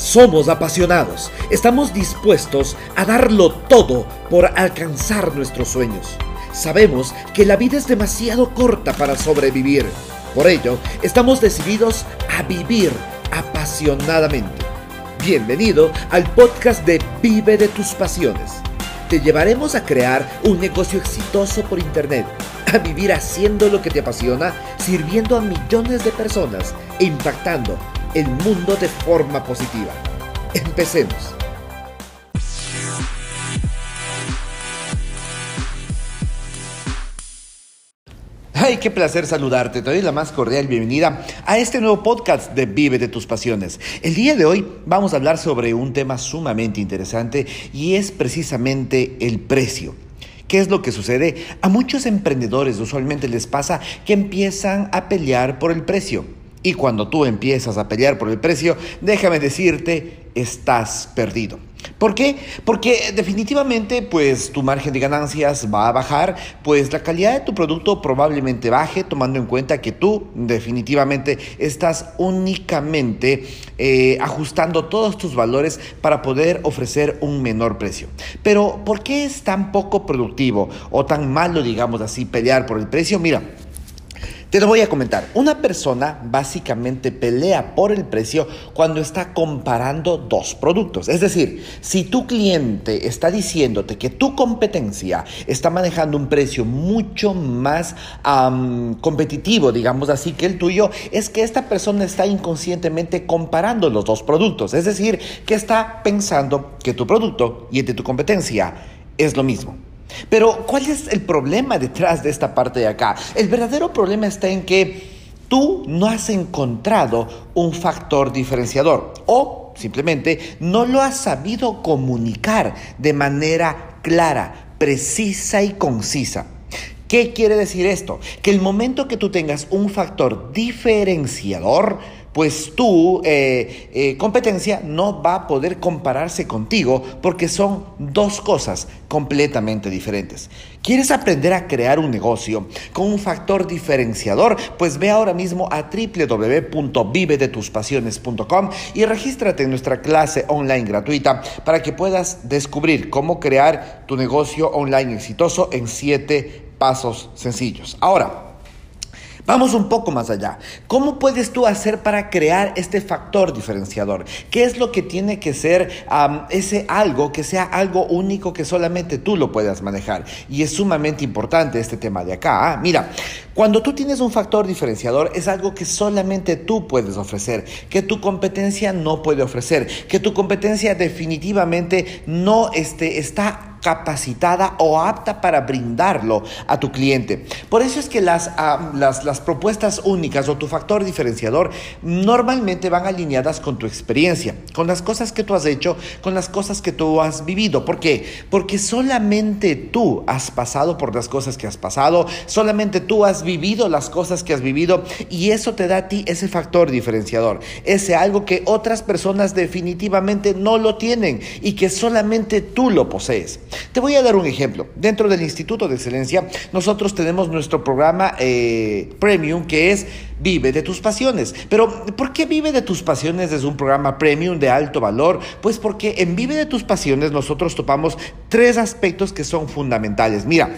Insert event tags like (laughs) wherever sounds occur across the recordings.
Somos apasionados, estamos dispuestos a darlo todo por alcanzar nuestros sueños. Sabemos que la vida es demasiado corta para sobrevivir. Por ello, estamos decididos a vivir apasionadamente. Bienvenido al podcast de Vive de tus pasiones. Te llevaremos a crear un negocio exitoso por Internet, a vivir haciendo lo que te apasiona, sirviendo a millones de personas e impactando el mundo de forma positiva. Empecemos. ¡Ay, qué placer saludarte! Te doy la más cordial bienvenida a este nuevo podcast de Vive de tus Pasiones. El día de hoy vamos a hablar sobre un tema sumamente interesante y es precisamente el precio. ¿Qué es lo que sucede? A muchos emprendedores usualmente les pasa que empiezan a pelear por el precio y cuando tú empiezas a pelear por el precio, déjame decirte, estás perdido. ¿Por qué? Porque definitivamente pues tu margen de ganancias va a bajar, pues la calidad de tu producto probablemente baje, tomando en cuenta que tú definitivamente estás únicamente eh, ajustando todos tus valores para poder ofrecer un menor precio. Pero ¿por qué es tan poco productivo o tan malo, digamos así, pelear por el precio? Mira, te lo voy a comentar. Una persona básicamente pelea por el precio cuando está comparando dos productos. Es decir, si tu cliente está diciéndote que tu competencia está manejando un precio mucho más competitivo, digamos así, que el tuyo, es que esta persona está inconscientemente comparando los dos productos. Es decir, que está pensando que tu producto y el de tu competencia es lo mismo. Pero, ¿cuál es el problema detrás de esta parte de acá? El verdadero problema está en que tú no has encontrado un factor diferenciador o simplemente no lo has sabido comunicar de manera clara, precisa y concisa. ¿Qué quiere decir esto? Que el momento que tú tengas un factor diferenciador, pues tu eh, eh, competencia no va a poder compararse contigo porque son dos cosas completamente diferentes. ¿Quieres aprender a crear un negocio con un factor diferenciador? Pues ve ahora mismo a www.vivedetuspasiones.com y regístrate en nuestra clase online gratuita para que puedas descubrir cómo crear tu negocio online exitoso en siete pasos sencillos. Ahora, Vamos un poco más allá. ¿Cómo puedes tú hacer para crear este factor diferenciador? ¿Qué es lo que tiene que ser ese algo que sea algo único que solamente tú lo puedas manejar? Y es sumamente importante este tema de acá. ¿ah? Mira, cuando tú tienes un factor diferenciador es algo que solamente tú puedes ofrecer, que tu competencia no puede ofrecer, que tu competencia definitivamente no este, está capacitada o apta para brindarlo a tu cliente. Por eso es que las, ah, las, las, propuestas únicas o tu factor diferenciador normalmente van alineadas con tu experiencia, con las cosas que tú has hecho, con las cosas que tú has vivido. ¿Por qué? Porque solamente tú has pasado por las cosas que has pasado, solamente tú has vivido las cosas que has vivido y eso te da a ti ese factor diferenciador, ese algo que otras personas definitivamente no lo tienen y que solamente tú lo posees. Te voy a dar un ejemplo. Dentro del Instituto de Excelencia, nosotros tenemos nuestro programa eh, premium que es Vive de tus pasiones. Pero, ¿por qué Vive de tus pasiones es un programa premium de alto valor? Pues porque en Vive de tus pasiones nosotros topamos tres aspectos que son fundamentales. Mira,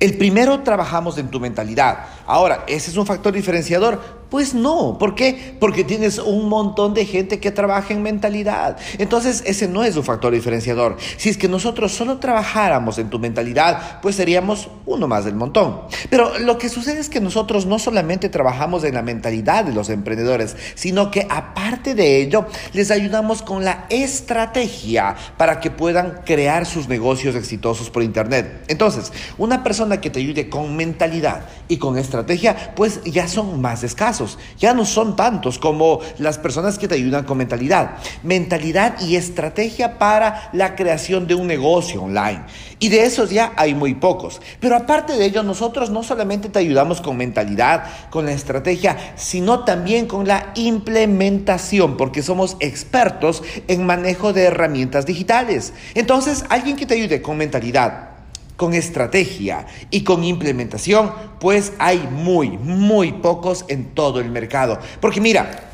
el primero trabajamos en tu mentalidad. Ahora, ¿ese es un factor diferenciador? Pues no, ¿por qué? Porque tienes un montón de gente que trabaja en mentalidad. Entonces, ese no es un factor diferenciador. Si es que nosotros solo trabajáramos en tu mentalidad, pues seríamos uno más del montón. Pero lo que sucede es que nosotros no solamente trabajamos en la mentalidad de los emprendedores, sino que aparte de ello, les ayudamos con la estrategia para que puedan crear sus negocios exitosos por Internet. Entonces, una persona que te ayude con mentalidad y con estrategia, pues ya son más escasos ya no son tantos como las personas que te ayudan con mentalidad. Mentalidad y estrategia para la creación de un negocio online. Y de esos ya hay muy pocos. Pero aparte de ello, nosotros no solamente te ayudamos con mentalidad, con la estrategia, sino también con la implementación, porque somos expertos en manejo de herramientas digitales. Entonces, alguien que te ayude con mentalidad, con estrategia y con implementación, pues hay muy, muy pocos en todo el mercado. Porque mira,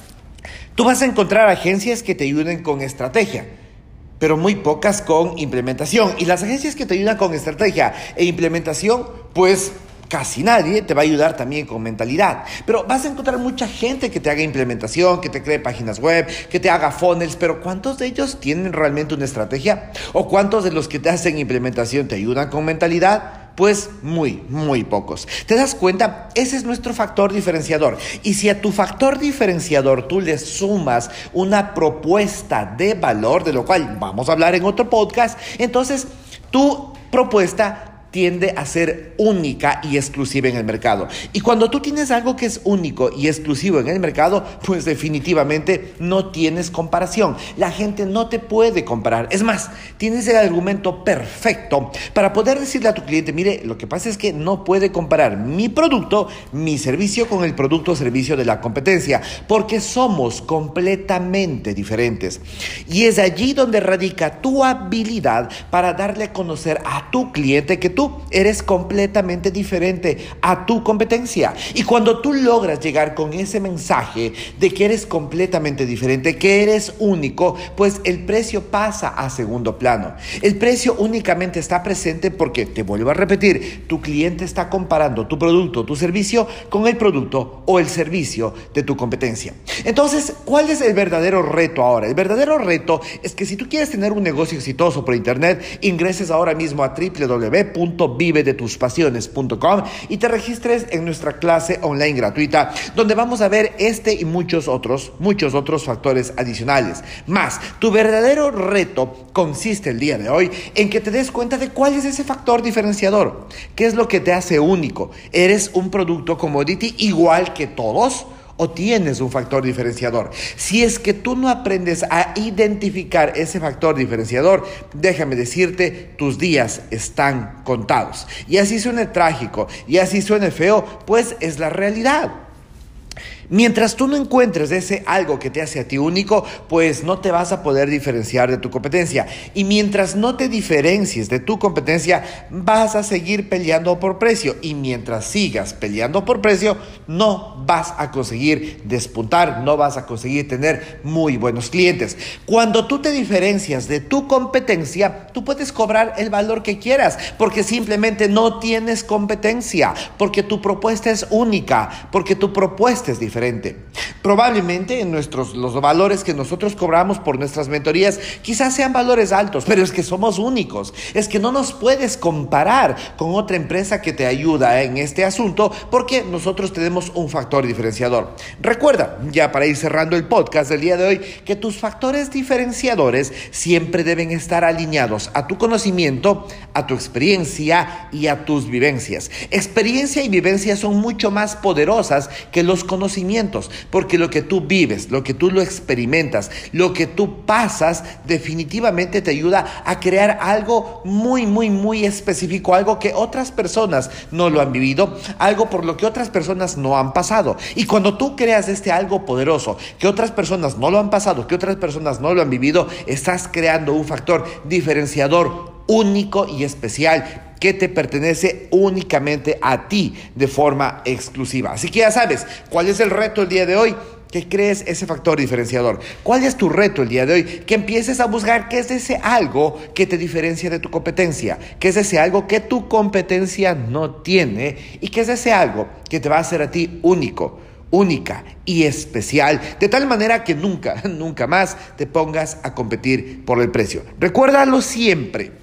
Tú vas a encontrar agencias que te ayuden con estrategia, pero muy pocas con implementación. Y las agencias que te ayudan con estrategia e implementación, pues casi nadie te va a ayudar también con mentalidad. Pero vas a encontrar mucha gente que te haga implementación, que te cree páginas web, que te haga funnels, pero ¿cuántos de ellos tienen realmente una estrategia? ¿O cuántos de los que te hacen implementación te ayudan con mentalidad? Pues muy, muy pocos. ¿Te das cuenta? Ese es nuestro factor diferenciador. Y si a tu factor diferenciador tú le sumas una propuesta de valor, de lo cual vamos a hablar en otro podcast, entonces tu propuesta tiende a ser única y exclusiva en el mercado. Y cuando tú tienes algo que es único y exclusivo en el mercado, pues definitivamente no tienes comparación. La gente no te puede comparar. Es más, tienes el argumento perfecto para poder decirle a tu cliente, mire, lo que pasa es que no puede comparar mi producto, mi servicio con el producto o servicio de la competencia, porque somos completamente diferentes. Y es allí donde radica tu habilidad para darle a conocer a tu cliente que tú tú eres completamente diferente a tu competencia. Y cuando tú logras llegar con ese mensaje de que eres completamente diferente, que eres único, pues el precio pasa a segundo plano. El precio únicamente está presente porque, te vuelvo a repetir, tu cliente está comparando tu producto, tu servicio con el producto o el servicio de tu competencia. Entonces, ¿cuál es el verdadero reto ahora? El verdadero reto es que si tú quieres tener un negocio exitoso por Internet, ingreses ahora mismo a www www.vivedetuspasiones.com y te registres en nuestra clase online gratuita donde vamos a ver este y muchos otros, muchos otros factores adicionales. Más, tu verdadero reto consiste el día de hoy en que te des cuenta de cuál es ese factor diferenciador, qué es lo que te hace único. ¿Eres un producto commodity igual que todos? O tienes un factor diferenciador. Si es que tú no aprendes a identificar ese factor diferenciador, déjame decirte, tus días están contados. Y así suene trágico, y así suene feo, pues es la realidad. Mientras tú no encuentres ese algo que te hace a ti único, pues no te vas a poder diferenciar de tu competencia. Y mientras no te diferencies de tu competencia, vas a seguir peleando por precio. Y mientras sigas peleando por precio, no vas a conseguir despuntar, no vas a conseguir tener muy buenos clientes. Cuando tú te diferencias de tu competencia, tú puedes cobrar el valor que quieras, porque simplemente no tienes competencia, porque tu propuesta es única, porque tu propuesta es diferente diferente. Probablemente en nuestros, los valores que nosotros cobramos por nuestras mentorías quizás sean valores altos, pero es que somos únicos. Es que no nos puedes comparar con otra empresa que te ayuda en este asunto porque nosotros tenemos un factor diferenciador. Recuerda, ya para ir cerrando el podcast del día de hoy, que tus factores diferenciadores siempre deben estar alineados a tu conocimiento, a tu experiencia y a tus vivencias. Experiencia y vivencia son mucho más poderosas que los conocimientos porque lo que tú vives, lo que tú lo experimentas, lo que tú pasas, definitivamente te ayuda a crear algo muy, muy, muy específico, algo que otras personas no lo han vivido, algo por lo que otras personas no han pasado. Y cuando tú creas este algo poderoso, que otras personas no lo han pasado, que otras personas no lo han vivido, estás creando un factor diferenciador único y especial que te pertenece únicamente a ti de forma exclusiva. Así que ya sabes, ¿cuál es el reto el día de hoy? que crees ese factor diferenciador. ¿Cuál es tu reto el día de hoy? Que empieces a buscar qué es ese algo que te diferencia de tu competencia, qué es ese algo que tu competencia no tiene y qué es ese algo que te va a hacer a ti único única y especial, de tal manera que nunca, (laughs) nunca más te pongas a competir por el precio. Recuérdalo siempre.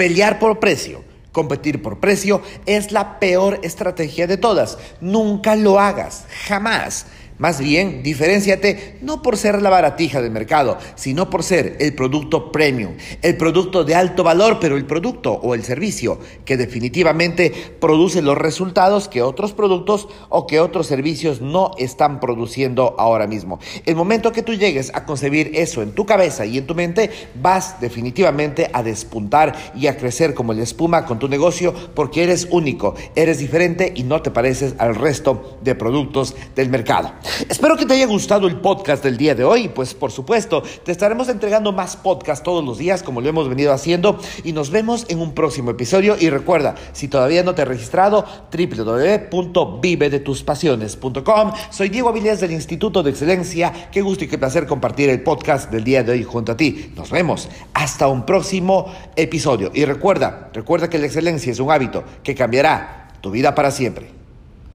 Pelear por precio, competir por precio es la peor estrategia de todas. Nunca lo hagas, jamás. Más bien, diferenciate no por ser la baratija del mercado, sino por ser el producto premium, el producto de alto valor, pero el producto o el servicio que definitivamente produce los resultados que otros productos o que otros servicios no están produciendo ahora mismo. El momento que tú llegues a concebir eso en tu cabeza y en tu mente, vas definitivamente a despuntar y a crecer como la espuma con tu negocio porque eres único, eres diferente y no te pareces al resto de productos del mercado. Espero que te haya gustado el podcast del día de hoy, pues por supuesto, te estaremos entregando más podcasts todos los días como lo hemos venido haciendo y nos vemos en un próximo episodio y recuerda, si todavía no te has registrado, www.vivedetuspasiones.com. Soy Diego Avilés del Instituto de Excelencia, qué gusto y qué placer compartir el podcast del día de hoy junto a ti. Nos vemos hasta un próximo episodio y recuerda, recuerda que la excelencia es un hábito que cambiará tu vida para siempre.